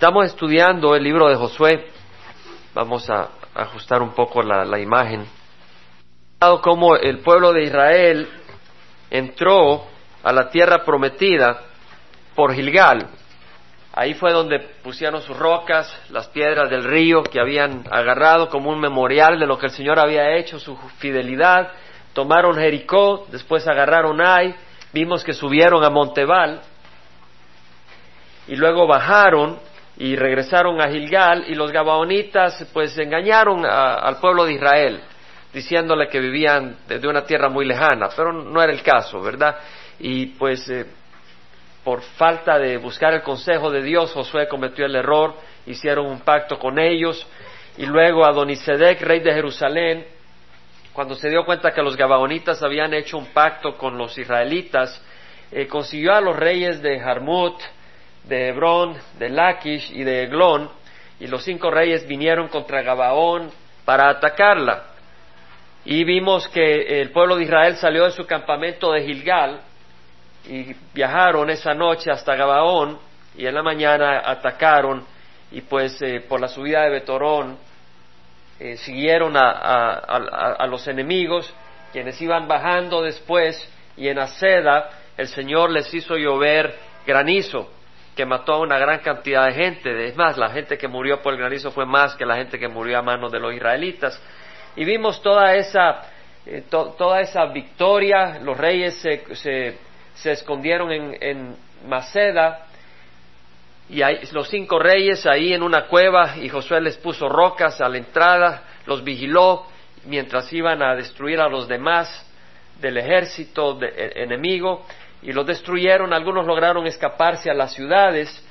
Estamos estudiando el libro de Josué. Vamos a ajustar un poco la, la imagen. Como el pueblo de Israel entró a la tierra prometida por Gilgal. Ahí fue donde pusieron sus rocas, las piedras del río que habían agarrado como un memorial de lo que el Señor había hecho, su fidelidad. Tomaron Jericó, después agarraron Ai, vimos que subieron a Montebal y luego bajaron y regresaron a Gilgal y los gabaonitas pues engañaron al pueblo de Israel diciéndole que vivían de, una tierra muy lejana, pero no era el caso, ¿verdad? Y pues eh, por falta de buscar el consejo de Dios, Josué cometió el error, hicieron un pacto con ellos, y luego Adonisedec, rey de Jerusalén, cuando se dio cuenta que los gabaonitas habían hecho un pacto con los israelitas, eh, consiguió a los reyes de Jarmut, de Hebrón, de Laquish y de Eglón, y los cinco reyes vinieron contra Gabaón para atacarla. Y vimos que el pueblo de Israel salió de su campamento de Gilgal y viajaron esa noche hasta Gabaón y en la mañana atacaron y pues eh, por la subida de Betorón eh, siguieron a, los enemigos quienes iban bajando después y en Aceda el Señor les hizo llover granizo que mató a una gran cantidad de gente. Es más, la gente que murió por el granizo fue más que la gente que murió a manos de los israelitas. Y vimos toda esa, eh, toda esa victoria, los reyes se, se, escondieron en, en, Maceda, y los cinco reyes ahí en una cueva, y Josué les puso rocas a la entrada, los vigiló mientras iban a destruir a los demás del ejército e, enemigo, y los destruyeron, algunos lograron escaparse a las ciudades,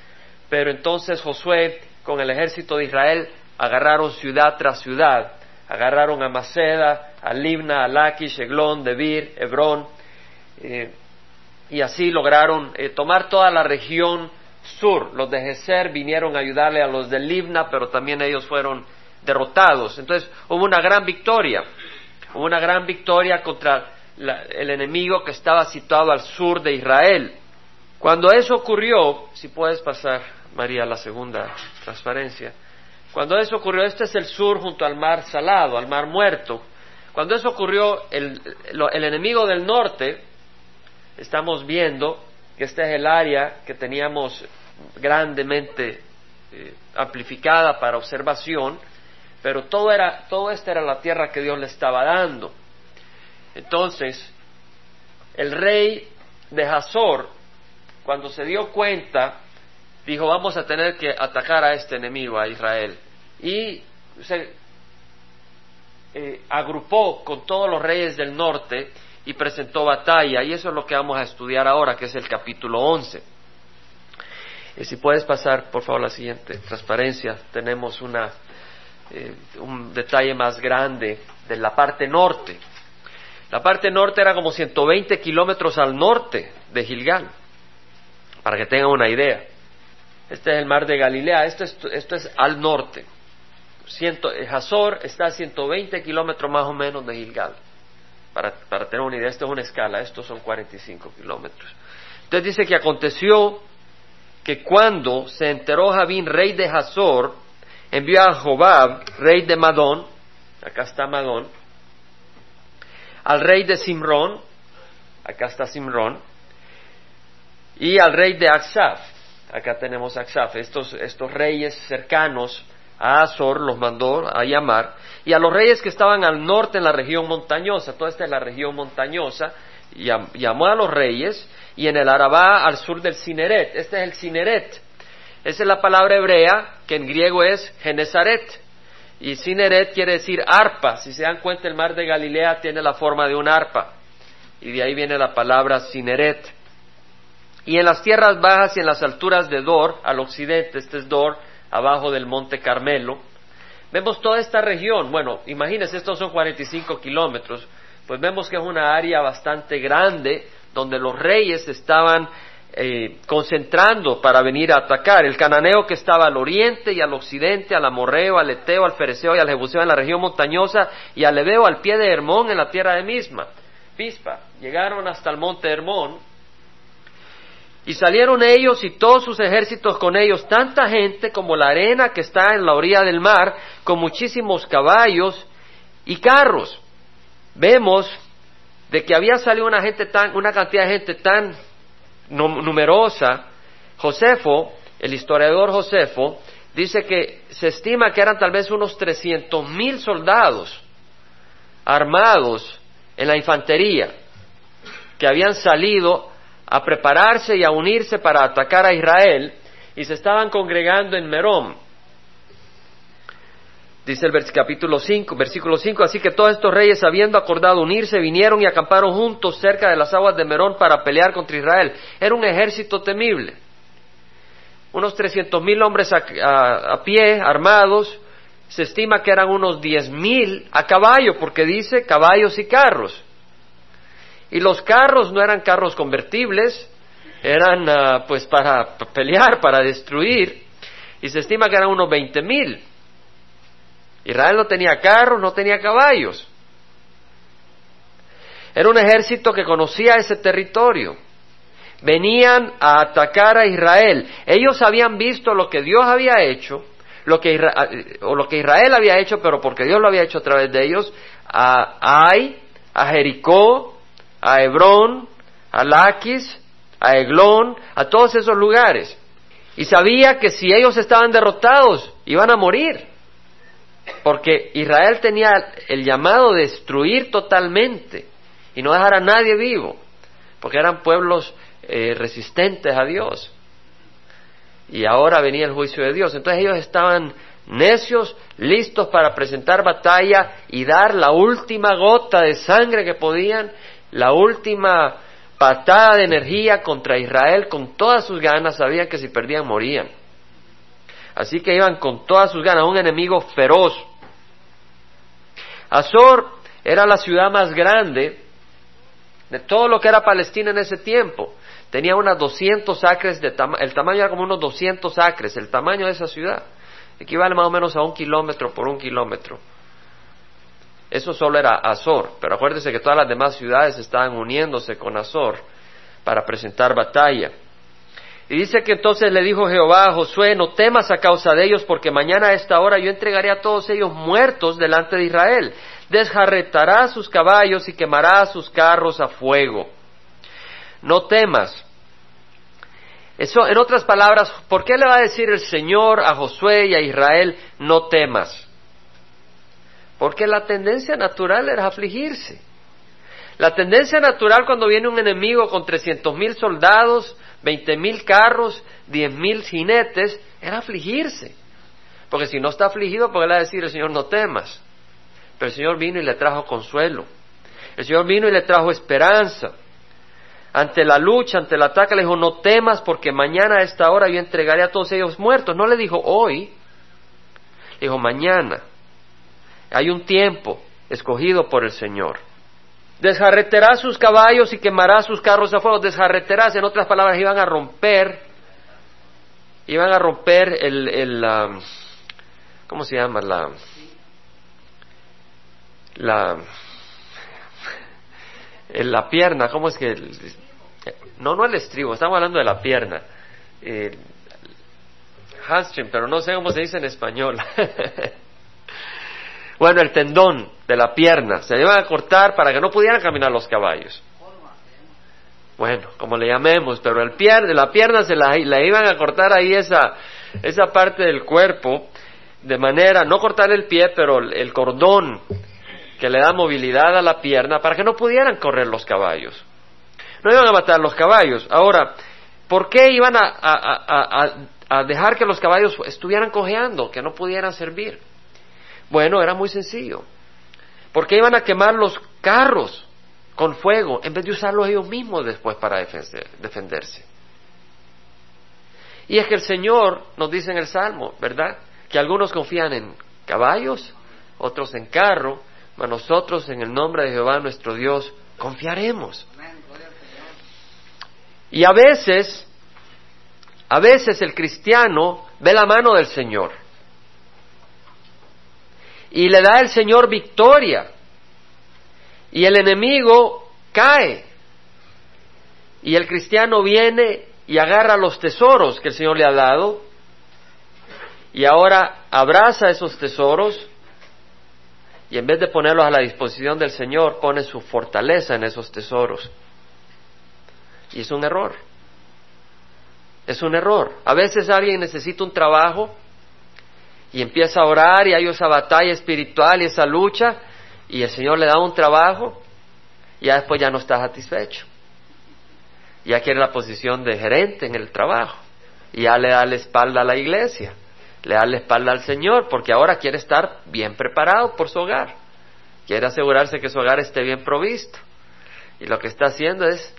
pero entonces Josué con el ejército de Israel agarraron ciudad tras ciudad agarraron a Maceda, a Libna, a Laquish, Eglón, Debir, Hebrón, eh, y así lograron eh, tomar toda la región sur. Los de Geser vinieron a ayudarle a los de Libna, pero también ellos fueron derrotados. Entonces hubo una gran victoria, hubo una gran victoria contra el enemigo que estaba situado al sur de Israel. Cuando eso ocurrió, si puedes pasar, María, la segunda transparencia, cuando eso ocurrió, este es el sur junto al mar salado, al mar muerto. Cuando eso ocurrió, el, enemigo del norte, estamos viendo que este es el área que teníamos grandemente eh, amplificada para observación, pero todo, era, todo esta era la tierra que Dios le estaba dando. Entonces, el rey de Hazor, cuando se dio cuenta dijo, vamos a tener que atacar a este enemigo, a Israel. Y se eh, agrupó con todos los reyes del norte y presentó batalla. Y eso es lo que vamos a estudiar ahora, que es el capítulo 11. Y si puedes pasar, por favor, la siguiente transparencia, tenemos una, eh, un detalle más grande de la parte norte. La parte norte era como 120 kilómetros al norte de Gilgal, para que tengan una idea. Este es el mar de Galilea, esto es, esto es al norte. Ciento, Hazor está a 120 kilómetros más o menos de Gilgal. Para, para tener una idea, esto es una escala, estos son 45 kilómetros. Entonces dice que aconteció que cuando se enteró Javín, rey de Hazor, envió a Jobab, rey de Madón, acá está Madón, al rey de Simrón, acá está Simrón, y al rey de Aksaf, acá tenemos Aksaf, estos, estos reyes cercanos a Azor los mandó a llamar, y a los reyes que estaban al norte en la región montañosa, toda esta es la región montañosa, llamó a los reyes, y en el Arabá al sur del Cineret, este es el Cineret, esa es la palabra hebrea que en griego es Genezaret, y Cineret quiere decir arpa, si se dan cuenta el mar de Galilea tiene la forma de un arpa, y de ahí viene la palabra Cineret. Y en las tierras bajas y en las alturas de Dor, al occidente, este es Dor, abajo del monte Carmelo, vemos toda esta región, bueno, imagínense, estos son 45 kilómetros, pues vemos que es una área bastante grande donde los reyes estaban eh, concentrando para venir a atacar. El cananeo que estaba al oriente y al occidente, al amorreo, al eteo, al fereceo y al jebuseo en la región montañosa y al leveo al pie de Hermón en la tierra de Misma. Pispa. Llegaron hasta el monte Hermón Y salieron ellos y todos sus ejércitos con ellos, tanta gente como la arena que está en la orilla del mar, con muchísimos caballos y carros. Vemos de que había salido una gente tan, una cantidad de gente tan numerosa. Josefo, el historiador Josefo, dice que se estima que eran tal vez unos trescientos mil soldados armados en la infantería que habían salido a prepararse y a unirse para atacar a Israel y se estaban congregando en Merón. Dice el capítulo 5, versículo 5, así que todos estos reyes habiendo acordado unirse vinieron y acamparon juntos cerca de las aguas de Merón para pelear contra Israel. Era un ejército temible. Unos trescientos mil hombres a, pie, armados, se estima que eran unos diez mil a caballo, porque dice caballos y carros. Y los carros no eran carros convertibles, eran ah, pues para pelear, para destruir, y se estima que eran unos veinte mil. Israel no tenía carros, no tenía caballos. Era un ejército que conocía ese territorio. Venían a atacar a Israel. Ellos habían visto lo que Dios había hecho, lo que o lo que Israel había hecho, pero porque Dios lo había hecho a través de ellos, a Ai, a Jericó, a Hebrón, a Laquis, a Eglón, a todos esos lugares. Y sabía que si ellos estaban derrotados, iban a morir. Porque Israel tenía el llamado de destruir totalmente y no dejar a nadie vivo, porque eran pueblos eh, resistentes a Dios. Y ahora venía el juicio de Dios. Entonces ellos estaban necios, listos para presentar batalla y dar la última gota de sangre que podían la última patada de energía contra Israel con todas sus ganas, sabían que si perdían morían. Así que iban con todas sus ganas, un enemigo feroz. Azor era la ciudad más grande de todo lo que era Palestina en ese tiempo. Tenía unas 200 acres, de el tamaño era como unos 200 acres, el tamaño de esa ciudad. Equivale más o menos a un kilómetro por un kilómetro. Eso solo era Azor, pero acuérdese que todas las demás ciudades estaban uniéndose con Azor para presentar batalla. Y dice que entonces le dijo Jehová a Josué, no temas a causa de ellos, porque mañana a esta hora yo entregaré a todos ellos muertos delante de Israel. Desjarretará sus caballos y quemará sus carros a fuego. No temas. Eso, en otras palabras, ¿por qué le va a decir el Señor a Josué y a Israel, no temas? Porque la tendencia natural era afligirse. La tendencia natural cuando viene un enemigo con trescientos mil soldados, veinte mil carros, diez mil jinetes, era afligirse. Porque si no está afligido, puede decir el Señor no temas. Pero el Señor vino y le trajo consuelo. El Señor vino y le trajo esperanza. Ante la lucha, ante el ataque, le dijo, no temas porque mañana a esta hora yo entregaré a todos ellos muertos. No le dijo hoy, le dijo mañana. Hay un tiempo escogido por el Señor. Desjarreterá sus caballos y quemará sus carros a fuego. Desjarreterás, en otras palabras, iban a romper, iban a romper el, el ¿cómo se llama? La, la, la pierna, ¿cómo es que? No, no el estribo, estamos hablando de la pierna. Eh, pero no sé cómo se dice en español. Bueno, el tendón de la pierna se iban a cortar para que no pudieran caminar los caballos. Bueno, como le llamemos, pero el pie, la pierna se la, iban a cortar ahí esa, esa parte del cuerpo, de manera, no cortar el pie, pero el cordón que le da movilidad a la pierna para que no pudieran correr los caballos. No iban a matar los caballos. Ahora, ¿por qué iban a dejar que los caballos estuvieran cojeando, que no pudieran servir? Bueno, era muy sencillo. Porque iban a quemar los carros con fuego en vez de usarlos ellos mismos después para defenderse. Y es que el Señor nos dice en el Salmo, ¿verdad? Que algunos confían en caballos, otros en carro, mas nosotros en el nombre de Jehová nuestro Dios confiaremos. Y a veces, a veces el cristiano ve la mano del Señor y le da el Señor victoria. Y el enemigo cae. Y el cristiano viene y agarra los tesoros que el Señor le ha dado y ahora abraza esos tesoros y en vez de ponerlos a la disposición del Señor, pone su fortaleza en esos tesoros. Y es un error. Es un error. A veces alguien necesita un trabajo y empieza a orar y hay esa batalla espiritual y esa lucha y el Señor le da un trabajo y después ya no está satisfecho. Ya quiere la posición de gerente en el trabajo y ya le da la espalda a la iglesia le da la espalda al Señor porque ahora quiere estar bien preparado por su hogar. Quiere asegurarse que su hogar esté bien provisto. Y lo que está haciendo es,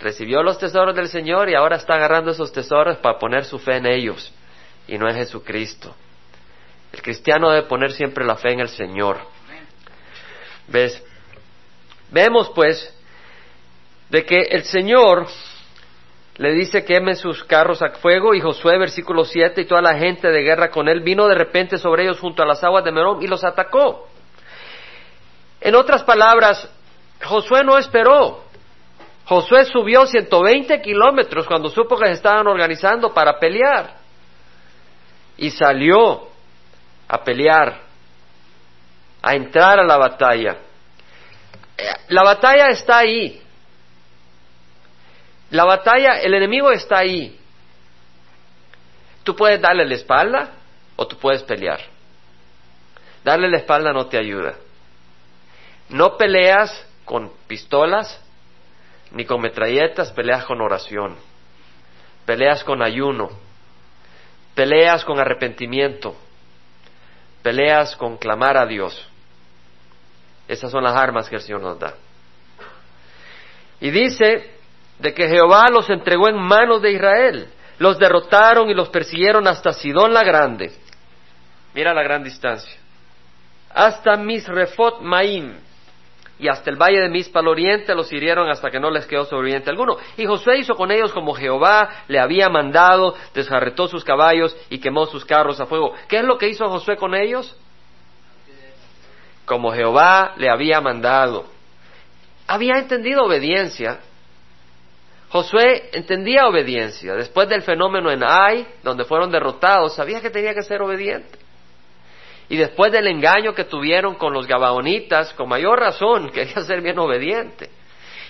recibió los tesoros del Señor y ahora está agarrando esos tesoros para poner su fe en ellos y no en Jesucristo. El cristiano debe poner siempre la fe en el Señor. ¿Ves? Vemos pues de que el Señor le dice quemen sus carros a fuego y Josué versículo 7 y toda la gente de guerra con él vino de repente sobre ellos junto a las aguas de Merón y los atacó. En otras palabras, Josué no esperó. Josué subió 120 kilómetros cuando supo que se estaban organizando para pelear y salió a pelear, a entrar a la batalla. La batalla está ahí, la batalla, el enemigo está ahí. Tú puedes darle la espalda o tú puedes pelear. Darle la espalda no te ayuda. No peleas con pistolas ni con metralletas, peleas con oración. Peleas con ayuno. Peleas con arrepentimiento. Peleas con clamar a Dios. Esas son las armas que el Señor nos da. Y dice de que Jehová los entregó en manos de Israel. Los derrotaron y los persiguieron hasta Sidón la Grande. Mira la gran distancia. Hasta Misrefot Maim. Y hasta el valle de Mispa al oriente los hirieron hasta que no les quedó sobreviviente alguno. Y Josué hizo con ellos como Jehová le había mandado, desjarretó sus caballos y quemó sus carros a fuego. ¿Qué es lo que hizo Josué con ellos? Como Jehová le había mandado. Había entendido obediencia, Josué entendía obediencia. Después del fenómeno en Ai, donde fueron derrotados, sabía que tenía que ser obediente. Y después del engaño que tuvieron con los gabaonitas, con mayor razón quería ser bien obediente.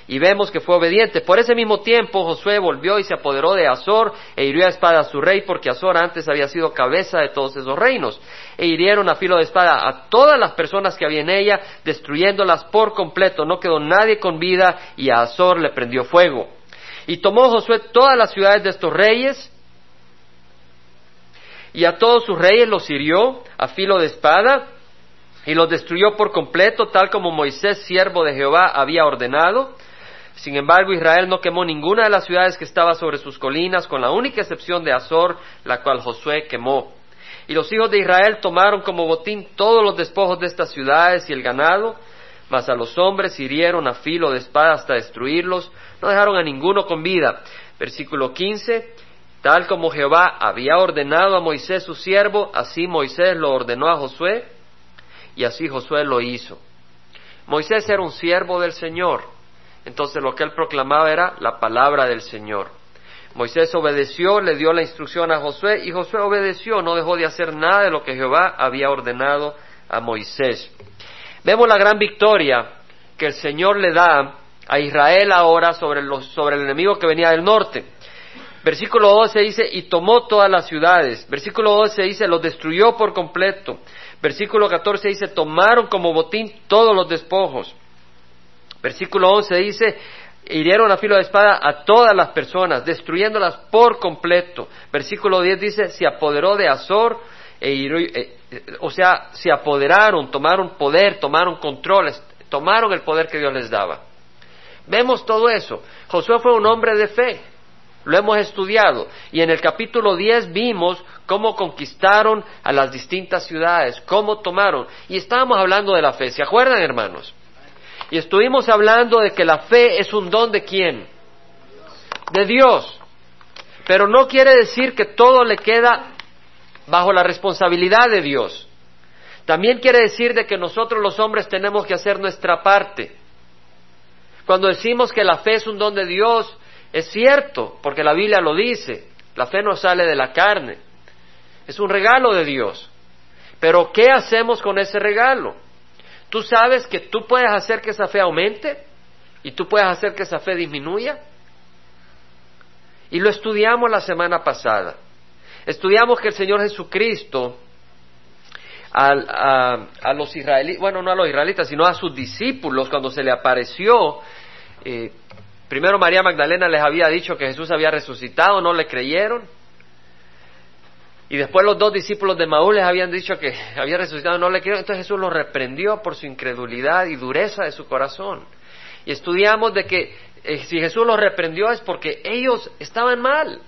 Y vemos que fue obediente. Por ese mismo tiempo Josué volvió y se apoderó de Azor e hirió a espada a su rey, porque Azor antes había sido cabeza de todos esos reinos. E hirieron a filo de espada a todas las personas que había en ella, destruyéndolas por completo. No quedó nadie con vida y a Azor le prendió fuego. Y tomó Josué todas las ciudades de estos reyes y a todos sus reyes los hirió a filo de espada y los destruyó por completo, tal como Moisés, siervo de Jehová, había ordenado. Sin embargo, Israel no quemó ninguna de las ciudades que estaba sobre sus colinas, con la única excepción de Azor, la cual Josué quemó. Y los hijos de Israel tomaron como botín todos los despojos de estas ciudades y el ganado, mas a los hombres hirieron a filo de espada hasta destruirlos, no dejaron a ninguno con vida. Versículo 15, tal como Jehová había ordenado a Moisés su siervo, así Moisés lo ordenó a Josué, y así Josué lo hizo. Moisés era un siervo del Señor, entonces lo que él proclamaba era la palabra del Señor. Moisés obedeció, le dio la instrucción a Josué y Josué obedeció, no dejó de hacer nada de lo que Jehová había ordenado a Moisés. Vemos la gran victoria que el Señor le da a Israel ahora sobre, los, sobre el enemigo que venía del norte. Versículo 12 dice, y tomó todas las ciudades. Versículo 12 dice, los destruyó por completo. Versículo 14 dice, tomaron como botín todos los despojos. Versículo 11 dice, hirieron a filo de espada a todas las personas, destruyéndolas por completo. Versículo 10 dice, se apoderó de Azor e o sea, se apoderaron, tomaron poder, tomaron control, tomaron el poder que Dios les daba. Vemos todo eso. Josué fue un hombre de fe, lo hemos estudiado, y en el capítulo 10 vimos cómo conquistaron a las distintas ciudades, cómo tomaron, y estábamos hablando de la fe, ¿se acuerdan hermanos? Y estuvimos hablando de que la fe es un don de quién? De Dios. Pero no quiere decir que todo le queda bajo la responsabilidad de Dios. También quiere decir de que nosotros los hombres tenemos que hacer nuestra parte. Cuando decimos que la fe es un don de Dios, Es cierto, porque la Biblia lo dice, la fe no sale de la carne, es un regalo de Dios. Pero ¿qué hacemos con ese regalo? Tú sabes que tú puedes hacer que esa fe aumente y tú puedes hacer que esa fe disminuya. Y lo estudiamos la semana pasada. Estudiamos que el Señor Jesucristo a, los israelitas, bueno, no a los israelitas, sino a sus discípulos cuando se le apareció, eh, primero María Magdalena les había dicho que Jesús había resucitado, no le creyeron. Y después los dos discípulos de Maúl les habían dicho que había resucitado, no le creyeron. Entonces Jesús los reprendió por su incredulidad y dureza de su corazón. Y estudiamos de que eh, si Jesús los reprendió es porque ellos estaban mal.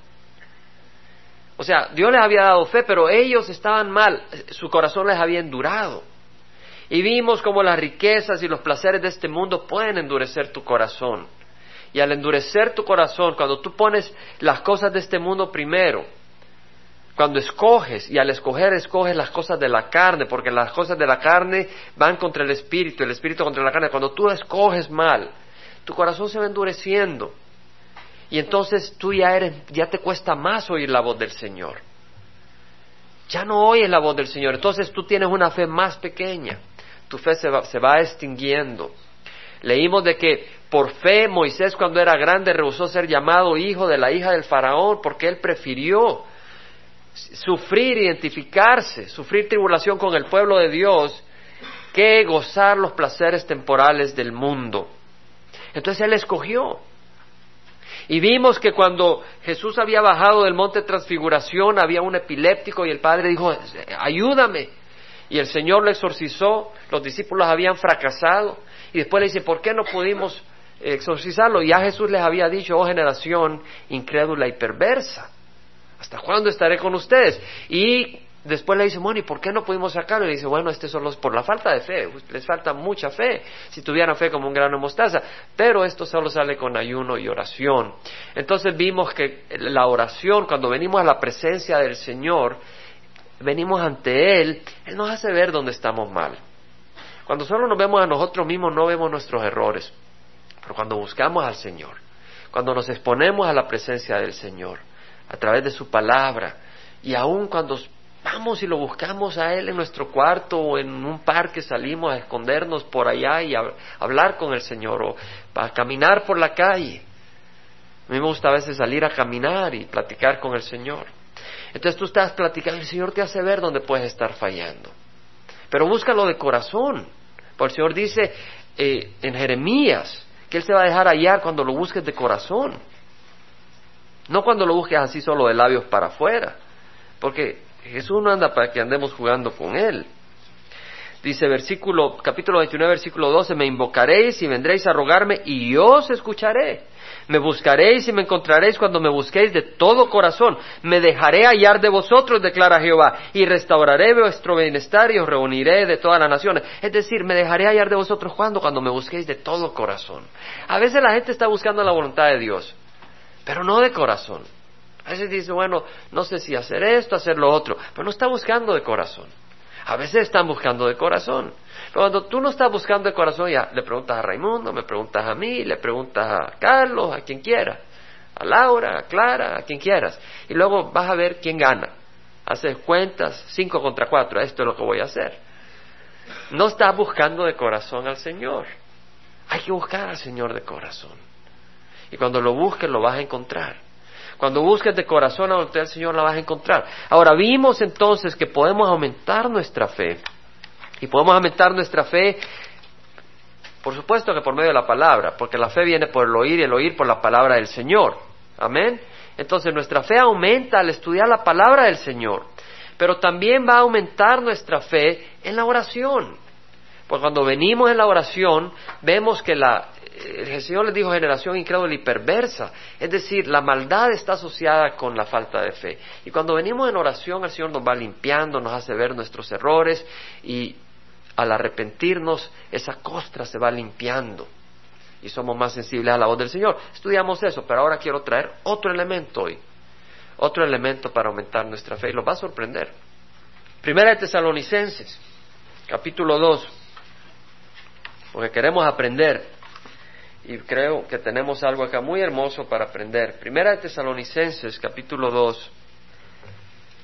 O sea, Dios les había dado fe, pero ellos estaban mal, su corazón les había endurado. Y vimos cómo las riquezas y los placeres de este mundo pueden endurecer tu corazón. Y al endurecer tu corazón, cuando tú pones las cosas de este mundo primero, cuando escoges, y al escoger escoges las cosas de la carne, porque las cosas de la carne van contra el espíritu, el espíritu contra la carne, cuando tú escoges mal, tu corazón se va endureciendo y entonces tú ya eres, ya te cuesta más oír la voz del Señor. Ya no oyes la voz del Señor. Entonces tú tienes una fe más pequeña. Tu fe se va, se va extinguiendo. Leímos de que por fe Moisés cuando era grande rehusó ser llamado hijo de la hija del faraón porque él prefirió sufrir, identificarse, sufrir tribulación con el pueblo de Dios que gozar los placeres temporales del mundo. Entonces él escogió. Y vimos que cuando Jesús había bajado del monte de transfiguración había un epiléptico y el Padre dijo, ayúdame. Y el Señor lo exorcizó, los discípulos habían fracasado y después le dice, ¿por qué no pudimos exorcizarlo? Ya Jesús les había dicho, oh generación incrédula y perversa, ¿hasta cuándo estaré con ustedes? Y Después le dice, bueno, ¿y por qué no pudimos sacarlo? Y dice, bueno, este solo es por la falta de fe. Les falta mucha fe. Si tuvieran fe como un grano de mostaza. Pero esto solo sale con ayuno y oración. Entonces vimos que la oración, cuando venimos a la presencia del Señor, venimos ante Él, Él nos hace ver dónde estamos mal. Cuando solo nos vemos a nosotros mismos, no vemos nuestros errores. Pero cuando buscamos al Señor, cuando nos exponemos a la presencia del Señor, a través de su palabra, y aun cuando Vamos y lo buscamos a Él en nuestro cuarto o en un parque salimos a escondernos por allá y a, hablar con el Señor o para caminar por la calle. A mí me gusta a veces salir a caminar y platicar con el Señor. Entonces tú estás platicando el Señor te hace ver dónde puedes estar fallando. Pero búscalo de corazón. Porque el Señor dice eh, en Jeremías Él se va a dejar hallar cuando lo busques de corazón. No cuando lo busques así solo de labios para afuera. Porque Jesús no anda para que andemos jugando con Él. Dice versículo, capítulo 29, versículo 12, me invocaréis y vendréis a rogarme y yo os escucharé. Me buscaréis y me encontraréis cuando me busquéis de todo corazón. Me dejaré hallar de vosotros, declara Jehová, y restauraré vuestro bienestar y os reuniré de todas las naciones. Es decir, me dejaré hallar de vosotros cuando, cuando me busquéis de todo corazón. A veces la gente está buscando la voluntad de Dios, pero no de corazón. A veces dice, bueno, no sé si hacer esto, hacer lo otro, pero no está buscando de corazón. A veces están buscando de corazón. Pero cuando tú no estás buscando de corazón, ya le preguntas a Raimundo, me preguntas a mí, le preguntas a Carlos, a quien quiera, a Laura, a Clara, a quien quieras. Y luego vas a ver quién gana. Haces cuentas, cinco contra cuatro, esto es lo que voy a hacer. No estás buscando de corazón al Señor. Hay que buscar al Señor de corazón. Y cuando lo busques, lo vas a encontrar. Cuando busques de corazón a voluntad del Señor la vas a encontrar. Ahora vimos entonces que podemos aumentar nuestra fe. Y podemos aumentar nuestra fe, por supuesto que por medio de la palabra, porque la fe viene por el oír y el oír por la palabra del Señor. Amén. Entonces nuestra fe aumenta al estudiar la palabra del Señor. Pero también va a aumentar nuestra fe en la oración. Porque cuando venimos en la oración, vemos que la, el Señor les dijo generación incrédula y perversa. Es decir, la maldad está asociada con la falta de fe. Y cuando venimos en oración, el Señor nos va limpiando, nos hace ver nuestros errores y al arrepentirnos, esa costra se va limpiando y somos más sensibles a la voz del Señor. Estudiamos eso, pero ahora quiero traer otro elemento hoy, otro elemento para aumentar nuestra fe y los va a sorprender. Primera de Tesalonicenses, capítulo 2, porque queremos aprender y creo que tenemos algo acá muy hermoso para aprender. Primera de Tesalonicenses, capítulo 2,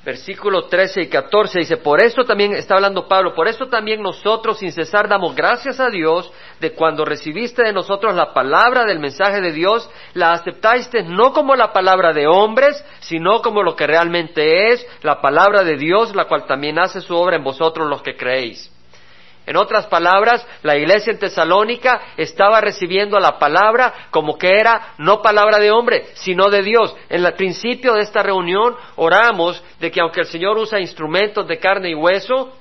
versículo 13 y 14 dice, por esto también, está hablando Pablo, por esto también nosotros sin cesar damos gracias a Dios de cuando recibiste de nosotros la palabra del mensaje de Dios, la aceptaste no como la palabra de hombres, sino como lo que realmente es, la palabra de Dios, la cual también hace su obra en vosotros los que creéis. En otras palabras, la iglesia en Tesalónica estaba recibiendo la palabra como que era no palabra de hombre, sino de Dios. En el principio de esta reunión oramos de que aunque el Señor usa instrumentos de carne y hueso,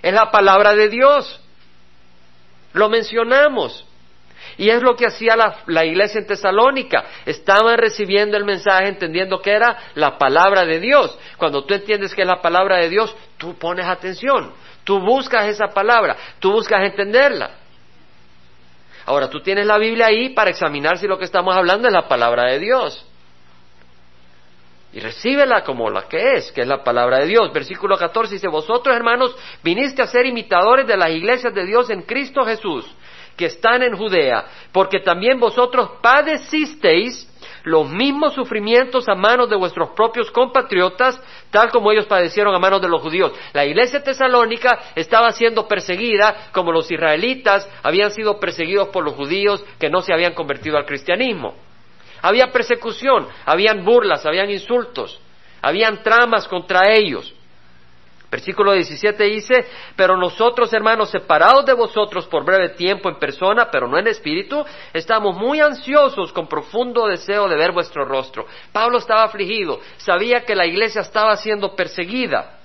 es la palabra de Dios. Lo mencionamos. Y es lo que hacía la, la, iglesia en Tesalónica. Estaban recibiendo el mensaje entendiendo que era la palabra de Dios. Cuando tú entiendes que es la palabra de Dios, tú pones atención. Tú buscas esa palabra, tú buscas entenderla. Ahora, tú tienes la Biblia ahí para examinar si lo que estamos hablando es la palabra de Dios. Y recíbela como la que es, que es la palabra de Dios. Versículo 14 dice, vosotros hermanos viniste a ser imitadores de las iglesias de Dios en Cristo Jesús, que están en Judea, porque también vosotros padecisteis los mismos sufrimientos a manos de vuestros propios compatriotas, tal como ellos padecieron a manos de los judíos. La iglesia tesalónica estaba siendo perseguida como los israelitas habían sido perseguidos por los judíos que no se habían convertido al cristianismo. Había persecución, habían burlas, habían insultos, habían tramas contra ellos. Versículo 17 dice, pero nosotros, hermanos, separados de vosotros por breve tiempo en persona, pero no en espíritu, estamos muy ansiosos con profundo deseo de ver vuestro rostro. Pablo estaba afligido, sabía que la iglesia estaba siendo perseguida.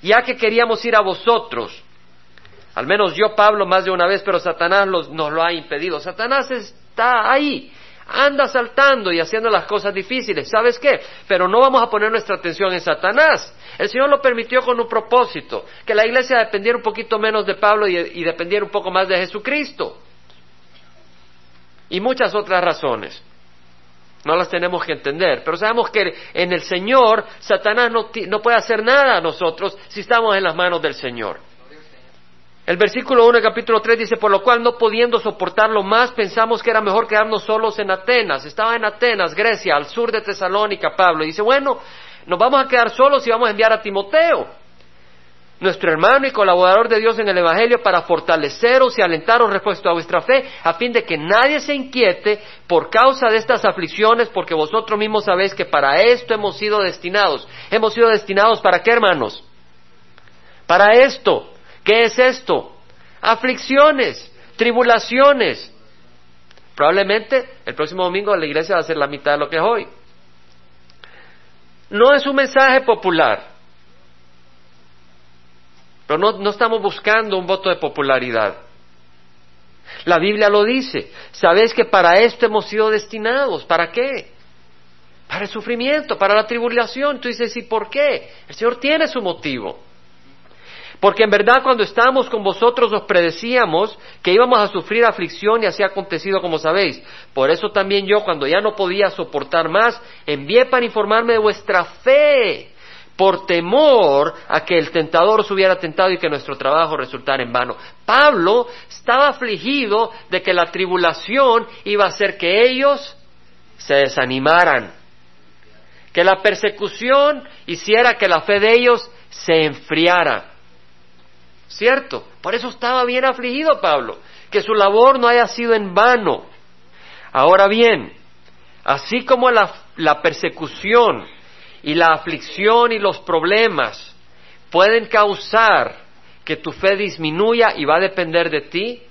Ya que queríamos ir a vosotros, al menos yo, Pablo, más de una vez, pero Satanás nos lo ha impedido. Satanás está ahí, anda saltando y haciendo las cosas difíciles. ¿Sabes qué? Pero no vamos a poner nuestra atención en Satanás. El Señor lo permitió con un propósito, que la iglesia dependiera un poquito menos de Pablo y, dependiera un poco más de Jesucristo. Y muchas otras razones. No las tenemos que entender, pero sabemos que en el Señor Satanás no, no puede hacer nada a nosotros si estamos en las manos del Señor. El versículo 1 del capítulo 3 dice, por lo cual no pudiendo soportarlo más, pensamos que era mejor quedarnos solos en Atenas. Estaba en Atenas, Grecia, al sur de Tesalónica, Pablo. Y dice, bueno, nos vamos a quedar solos y vamos a enviar a Timoteo, nuestro hermano y colaborador de Dios en el Evangelio, para fortaleceros y alentaros respecto a vuestra fe, a fin de que nadie se inquiete por causa de estas aflicciones, porque vosotros mismos sabéis que para esto hemos sido destinados. Hemos sido destinados para qué, hermanos? Para esto ¿Qué es esto? Aflicciones, tribulaciones. Probablemente el próximo domingo la iglesia va a ser la mitad de lo que es hoy. No es un mensaje popular, pero no, no estamos buscando un voto de popularidad. La Biblia lo dice. Sabéis que para esto hemos sido destinados. ¿Para qué? Para el sufrimiento, para la tribulación. Tú dices, ¿y por qué? El Señor tiene su motivo. Porque en verdad cuando estábamos con vosotros os predecíamos que íbamos a sufrir aflicción y así ha acontecido como sabéis. Por eso también yo cuando ya no podía soportar más, envié para informarme de vuestra fe, por temor a que el tentador os hubiera tentado y que nuestro trabajo resultara en vano. Pablo estaba afligido de que la tribulación iba a hacer que ellos se desanimaran, que la persecución hiciera que la fe de ellos se enfriara. ¿Cierto? Por eso estaba bien afligido Pablo, que su labor no haya sido en vano. Ahora bien, así como la, persecución y la aflicción y los problemas pueden causar que tu fe disminuya y va a depender de ti,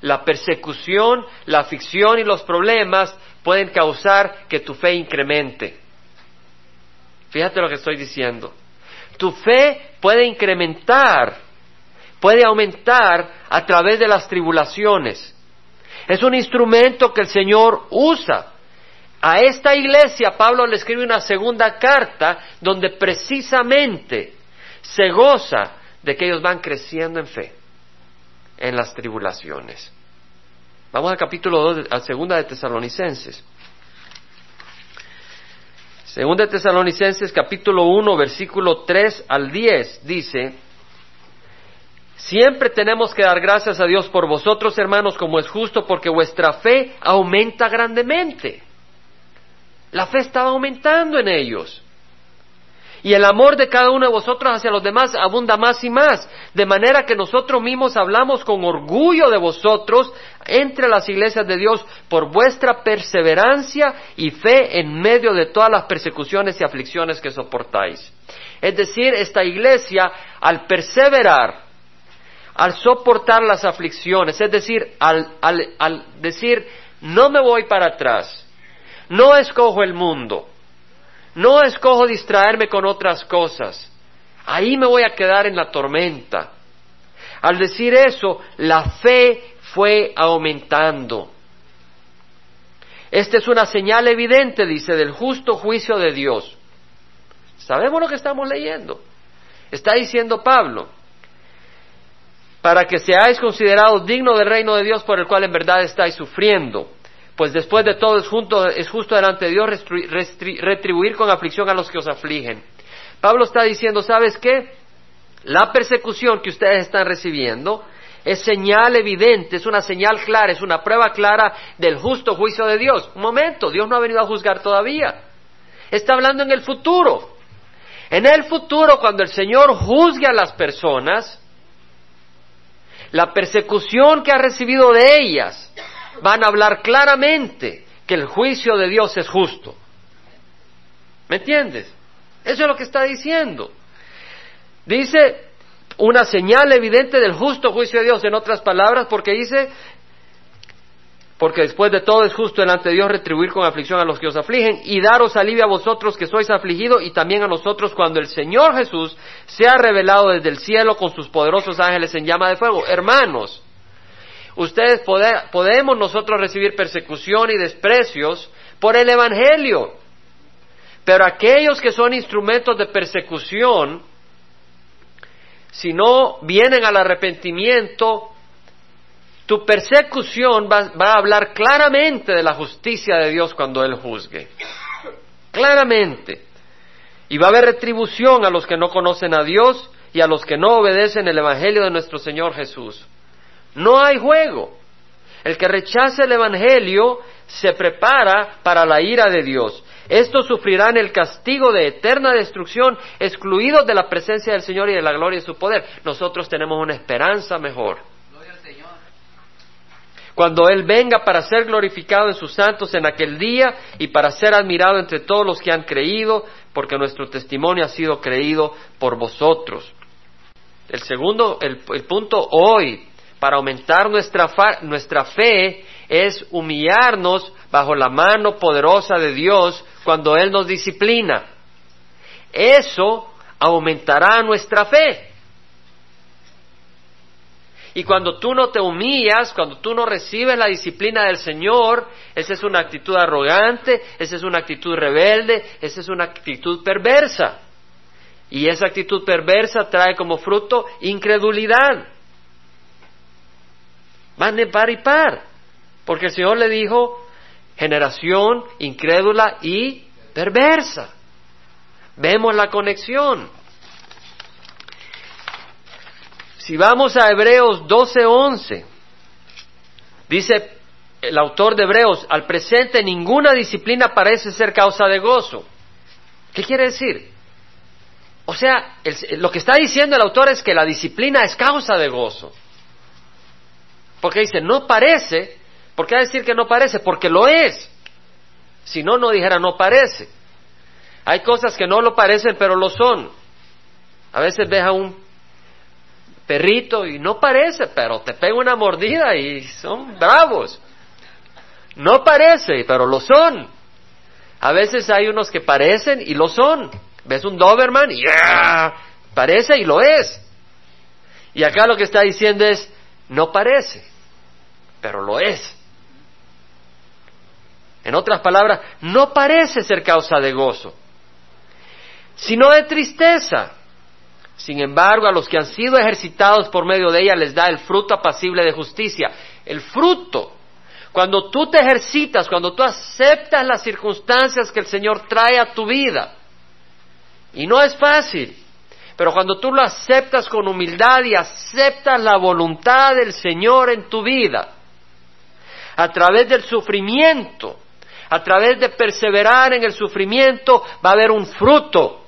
la persecución, la aflicción y los problemas pueden causar que tu fe incremente. Fíjate lo que estoy diciendo. Tu fe puede incrementar puede aumentar a través de las tribulaciones. Es un instrumento que el Señor usa. A esta iglesia Pablo le escribe una segunda carta donde precisamente se goza de que ellos van creciendo en fe en las tribulaciones. Vamos al capítulo 2, a segunda de Tesalonicenses. Segunda de Tesalonicenses capítulo 1 versículo 3 al 10 dice, Siempre tenemos que dar gracias a Dios por vosotros, hermanos, como es justo, porque vuestra fe aumenta grandemente. La fe estaba aumentando en ellos. Y el amor de cada uno de vosotros hacia los demás abunda más y más, de manera que nosotros mismos hablamos con orgullo de vosotros entre las iglesias de Dios por vuestra perseverancia y fe en medio de todas las persecuciones y aflicciones que soportáis. Es decir, esta iglesia, al perseverar, al soportar las aflicciones, es decir, al, al, decir, no me voy para atrás, no escojo el mundo, no escojo distraerme con otras cosas, ahí me voy a quedar en la tormenta. Al decir eso, la fe fue aumentando. Esta es una señal evidente, dice, del justo juicio de Dios. Sabemos lo que estamos leyendo. Está diciendo Pablo para que seáis considerados dignos del reino de Dios por el cual en verdad estáis sufriendo. Pues después de todo es, es justo delante de Dios retribuir con aflicción a los que os afligen. Pablo está diciendo, ¿sabes qué? La persecución que ustedes están recibiendo es señal evidente, es una señal clara, es una prueba clara del justo juicio de Dios. Un momento, Dios no ha venido a juzgar todavía. Está hablando en el futuro. En el futuro, cuando el Señor juzgue a las personas, la persecución que ha recibido de ellas, van a hablar claramente que el juicio de Dios es justo. ¿Me entiendes? Eso es lo que está diciendo. Dice una señal evidente del justo juicio de Dios, en otras palabras, porque dice, porque después de todo es justo delante de Dios retribuir con aflicción a los que os afligen y daros alivio a vosotros que sois afligidos y también a nosotros cuando el Señor Jesús sea revelado desde el cielo con sus poderosos ángeles en llama de fuego. Hermanos, ustedes podemos nosotros recibir persecución y desprecios por el Evangelio, pero aquellos que son instrumentos de persecución, si no vienen al arrepentimiento, tu persecución va, a hablar claramente de la justicia de Dios cuando Él juzgue. Claramente. Y va a haber retribución a los que no conocen a Dios y a los que no obedecen el Evangelio de nuestro Señor Jesús. No hay juego. El que rechace el Evangelio se prepara para la ira de Dios. Estos sufrirán el castigo de eterna destrucción, excluidos de la presencia del Señor y de la gloria de su poder. Nosotros tenemos una esperanza mejor cuando Él venga para ser glorificado en sus santos en aquel día y para ser admirado entre todos los que han creído, porque nuestro testimonio ha sido creído por vosotros. El segundo, el, punto hoy, para aumentar nuestra, nuestra fe, es humillarnos bajo la mano poderosa de Dios cuando Él nos disciplina. Eso aumentará nuestra fe. Y cuando tú no te humillas, cuando tú no recibes la disciplina del Señor, esa es una actitud arrogante, esa es una actitud rebelde, esa es una actitud perversa. Y esa actitud perversa trae como fruto incredulidad. Van de par y par. Porque el Señor le dijo, generación incrédula y perversa. Vemos la conexión. Si vamos a Hebreos 12:11, dice el autor de Hebreos, al presente ninguna disciplina parece ser causa de gozo. ¿Qué quiere decir? O sea, lo que está diciendo el autor es que la disciplina es causa de gozo. Porque dice, no parece, ¿por qué decir que no parece? Porque lo es. Si no, no dijera no parece. Hay cosas que no lo parecen, pero lo son. A veces ves a un perrito y no parece, pero te pega una mordida y son bravos. No parece, pero lo son. A veces hay unos que parecen y lo son. Ves un Doberman y parece y lo es. Y acá lo que está diciendo es, no parece, pero lo es. En otras palabras, no parece ser causa de gozo, sino de tristeza. Sin embargo, a los que han sido ejercitados por medio de ella les da el fruto apacible de justicia. El fruto. Cuando tú te ejercitas, cuando tú aceptas las circunstancias que el Señor trae a tu vida. Y no es fácil. Pero cuando tú lo aceptas con humildad y aceptas la voluntad del Señor en tu vida, a través del sufrimiento, a través de perseverar en el sufrimiento, va a haber un fruto.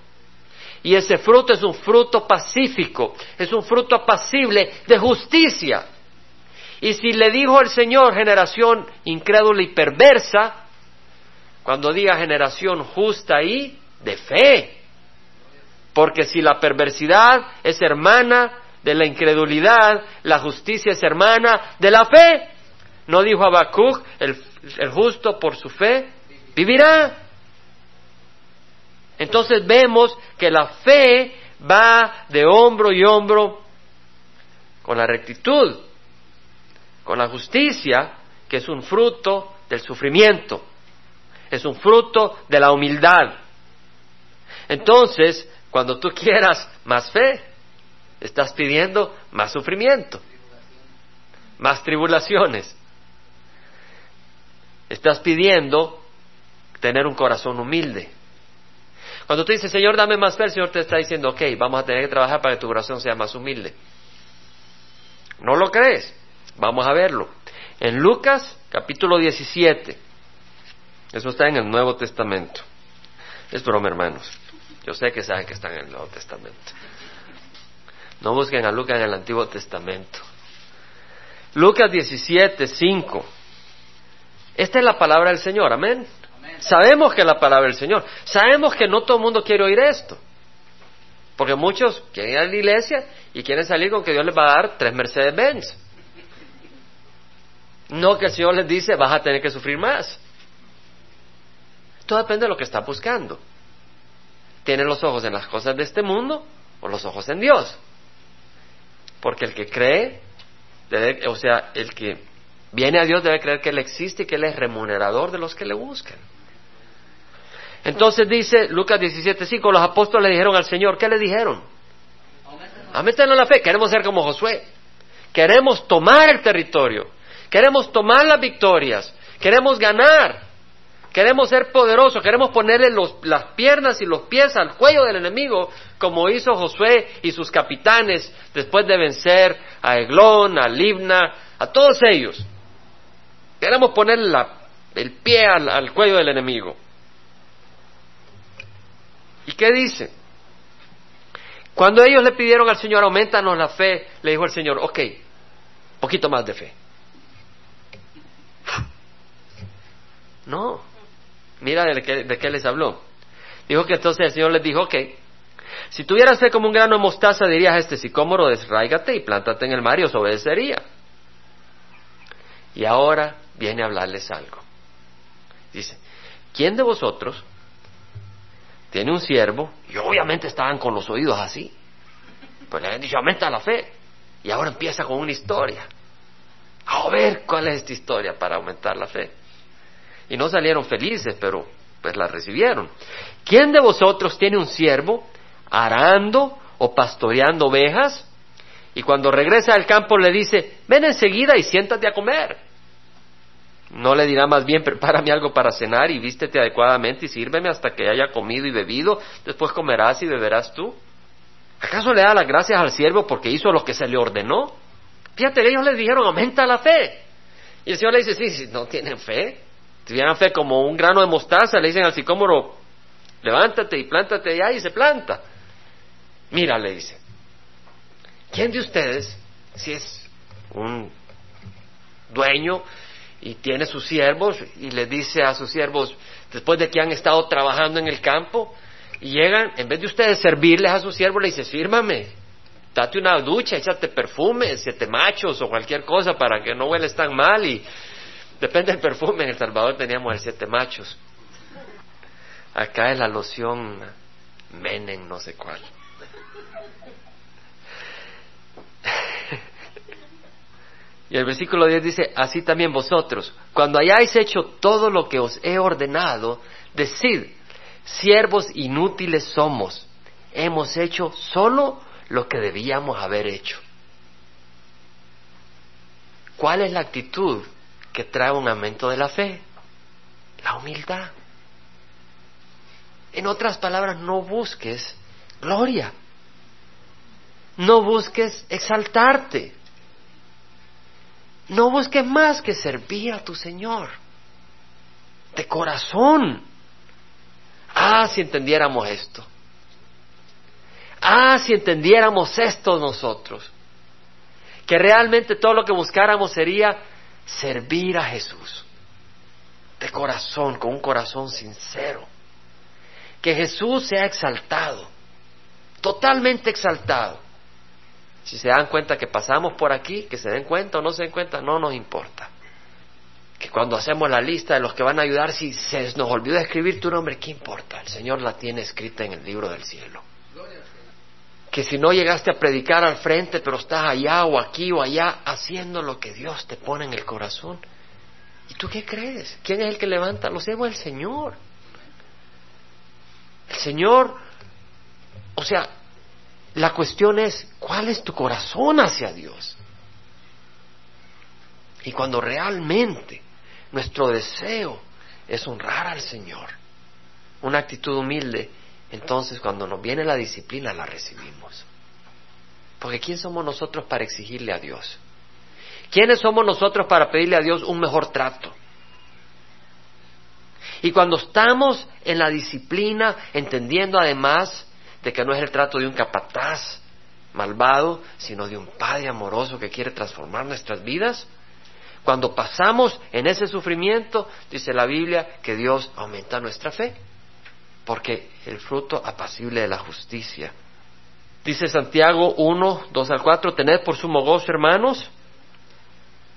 Y ese fruto es un fruto pacífico, es un fruto apacible de justicia. Y si le dijo el Señor generación incrédula y perversa, cuando diga generación justa y de fe, porque si la perversidad es hermana de la incredulidad, la justicia es hermana de la fe. ¿No dijo Habacuc, el, el justo por su fe vivirá? Entonces vemos que la fe va de hombro y hombro con la rectitud, con la justicia, que es un fruto del sufrimiento, es un fruto de la humildad. Entonces, cuando tú quieras más fe, estás pidiendo más sufrimiento, más tribulaciones. Estás pidiendo tener un corazón humilde. Cuando tú dices, Señor, dame más fe, el Señor te está diciendo, ok, vamos a tener que trabajar para que tu corazón sea más humilde. ¿No lo crees? Vamos a verlo. En Lucas, capítulo 17. Eso está en el Nuevo Testamento. Es broma, hermanos. Yo sé que saben que están en el Nuevo Testamento. No busquen a Lucas en el Antiguo Testamento. Lucas 17, 5. Esta es la palabra del Señor, amén. Sabemos que es la palabra del Señor. Sabemos que no todo el mundo quiere oír esto. Porque muchos quieren ir a la iglesia y quieren salir con que Dios les va a dar tres Mercedes Benz. No que el Señor les dice, vas a tener que sufrir más. Todo depende de lo que está buscando. ¿Tiene los ojos en las cosas de este mundo o los ojos en Dios? Porque el que cree, o sea, el que viene a Dios debe creer que Él existe y que Él es remunerador de los que le buscan. Entonces dice Lucas 17:5, los apóstoles le dijeron al Señor, ¿qué le dijeron? Aumentenos la fe, queremos ser como Josué, queremos tomar el territorio, queremos tomar las victorias, queremos ganar. Queremos ser poderosos, queremos ponerle las piernas y los pies al cuello del enemigo, como hizo Josué y sus capitanes después de vencer a Eglón, a Libna, a todos ellos. Queremos ponerle el pie al, al cuello del enemigo. ¿Y qué dice? Cuando ellos le pidieron al Señor, aumentanos la fe, le dijo el Señor, ok, poquito más de fe. No, Mira de qué, les habló. Dijo que entonces el Señor les dijo, ok, si tuvieras fe como un grano de mostaza, dirías a este sicómoro, desráigate y plántate en el mar y os obedecería. Y ahora viene a hablarles algo. Dice, ¿quién de vosotros tiene un siervo? Y obviamente estaban con los oídos así. Pues le han dicho, aumenta la fe. Y ahora empieza con una historia. A ver cuál es esta historia para aumentar la fe y no salieron felices, pero pues la recibieron. ¿Quién de vosotros tiene un siervo arando o pastoreando ovejas? Y cuando regresa al campo le dice, ven enseguida y siéntate a comer. No le dirá más bien, prepárame algo para cenar y vístete adecuadamente y sírveme hasta que haya comido y bebido, después comerás y beberás tú. ¿Acaso le da las gracias al siervo porque hizo lo que se le ordenó? Fíjate, ellos le dijeron, aumenta la fe. Y el Señor le dice, sí, sí, no tienen fe. Si tuvieran fe como un grano de mostaza, le dicen al sicómoro, levántate y plántate allá y se planta. Mira, le dice, ¿quién de ustedes, si es un dueño y tiene sus siervos y le dice a sus siervos, después de que han estado trabajando en el campo, y llegan, en vez de ustedes servirles a sus siervos, le dice, fírmame, date una ducha, échate perfume, siete machos o cualquier cosa para que no hueles tan mal y Depende del perfume. En El Salvador teníamos el siete machos. Acá es la loción Menen, no sé cuál. Y el versículo 10 dice, así también vosotros, cuando hayáis hecho todo lo que os he ordenado, decid, siervos inútiles somos, hemos hecho solo lo que debíamos haber hecho. ¿Cuál es la actitud que trae un aumento de la fe, la humildad. En otras palabras, no busques gloria, no busques exaltarte. No busques más que servir a tu Señor. De corazón. Ah, si entendiéramos esto. Ah, si entendiéramos esto nosotros. Que realmente todo lo que buscáramos sería servir a Jesús. De corazón, con un corazón sincero. Que Jesús sea exaltado. Totalmente exaltado. Si se dan cuenta que pasamos por aquí, que se den cuenta o no se den cuenta, no nos importa. Que cuando hacemos la lista de los que van a ayudar, si se nos olvidó escribir tu nombre, ¿qué importa? El Señor la tiene escrita en el libro del cielo. Que si no llegaste a predicar al frente, pero estás allá o aquí o allá haciendo lo que Dios te pone en el corazón. ¿Y tú qué crees? ¿Quién es el que levanta los cielos? El Señor. El Señor, o sea, la cuestión es, ¿cuál es tu corazón hacia Dios? Y cuando realmente nuestro deseo es honrar al Señor, una actitud humilde, entonces cuando nos viene la disciplina la recibimos. Porque ¿quién somos nosotros para exigirle a Dios? ¿Quiénes somos nosotros para pedirle a Dios un mejor trato? Y cuando estamos en la disciplina, entendiendo además de que no es el trato de un capataz malvado, sino de un Padre amoroso que quiere transformar nuestras vidas. Cuando pasamos en ese sufrimiento, dice la Biblia que Dios aumenta nuestra fe, porque el fruto apacible de la justicia. Dice Santiago 1, 2 al 4, tened por sumo gozo, hermanos,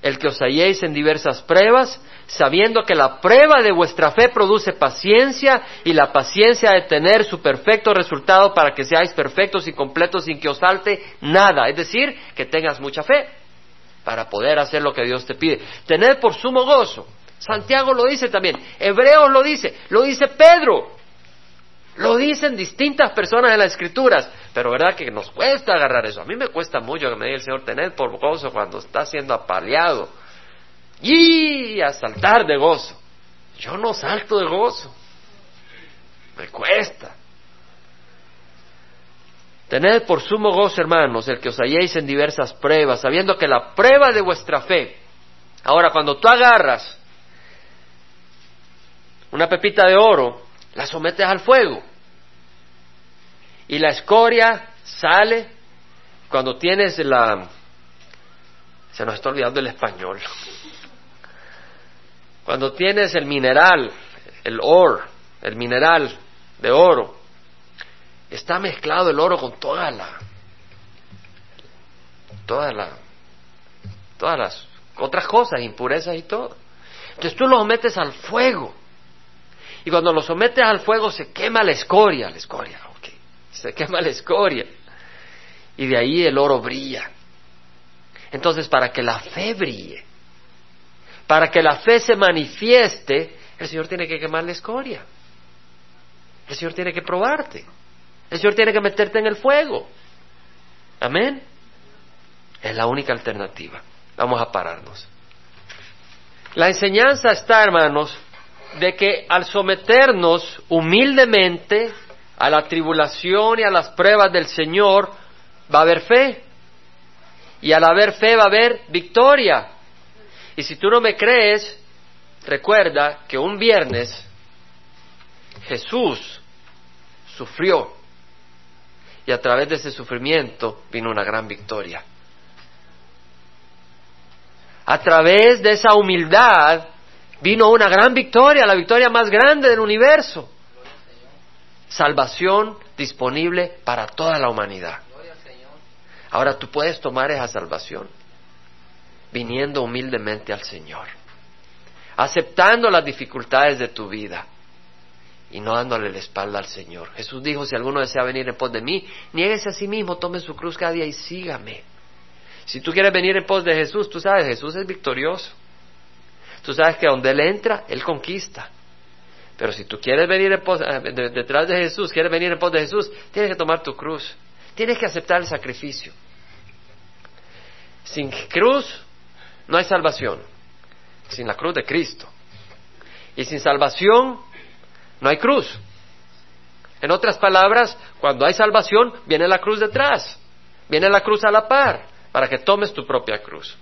el que os halléis en diversas pruebas, sabiendo que la prueba de vuestra fe produce paciencia y la paciencia de tener su perfecto resultado para que seáis perfectos y completos sin que os falte nada, es decir, que tengas mucha fe para poder hacer lo que Dios te pide. Tened por sumo gozo. Santiago lo dice también, Hebreos lo dice, lo dice Pedro. Lo dicen distintas personas en las escrituras, pero verdad que nos cuesta agarrar eso. A mí me cuesta mucho que me diga el Señor tener por gozo cuando está siendo apaleado y a saltar de gozo. Yo no salto de gozo, me cuesta. Tened por sumo gozo, hermanos, el que os halléis en diversas pruebas, sabiendo que la prueba de vuestra fe. Ahora, cuando tú agarras una pepita de oro la sometes al fuego y la escoria sale cuando tienes la... Se nos está olvidando el español. Cuando tienes el mineral, el oro, el mineral de oro, está mezclado el oro con toda la, toda la, todas las otras cosas, impurezas y todo. Entonces tú lo metes al fuego y cuando lo sometes al fuego se quema la escoria, la escoria, ok, se quema la escoria. Y de ahí el oro brilla. Entonces, para que la fe brille, para que la fe se manifieste, el Señor tiene que quemar la escoria. El Señor tiene que probarte. El Señor tiene que meterte en el fuego. Amén. Es la única alternativa. Vamos a pararnos. La enseñanza está, hermanos, de que al someternos humildemente a la tribulación y a las pruebas del Señor, va a haber fe. Y al haber fe va a haber victoria. Y si tú no me crees, recuerda que un viernes Jesús sufrió y a través de ese sufrimiento vino una gran victoria. A través de esa humildad vino una gran victoria, la victoria más grande del universo. Salvación disponible para toda la humanidad. Ahora tú puedes tomar esa salvación viniendo humildemente al Señor, aceptando las dificultades de tu vida y no dándole la espalda al Señor. Jesús dijo, si alguno desea venir en pos de mí, niéguese a sí mismo, tome su cruz cada día y sígame. Si tú quieres venir en pos de Jesús, tú sabes, Jesús es victorioso. Tú sabes que donde Él entra, Él conquista. Pero si tú quieres venir eh, detrás de Jesús, quieres venir en pos de Jesús, tienes que tomar tu cruz. Tienes que aceptar el sacrificio. Sin cruz no hay salvación. Sin la cruz de Cristo. Y sin salvación no hay cruz. En otras palabras, cuando hay salvación, viene la cruz detrás. Viene la cruz a la par para que tomes tu propia cruz.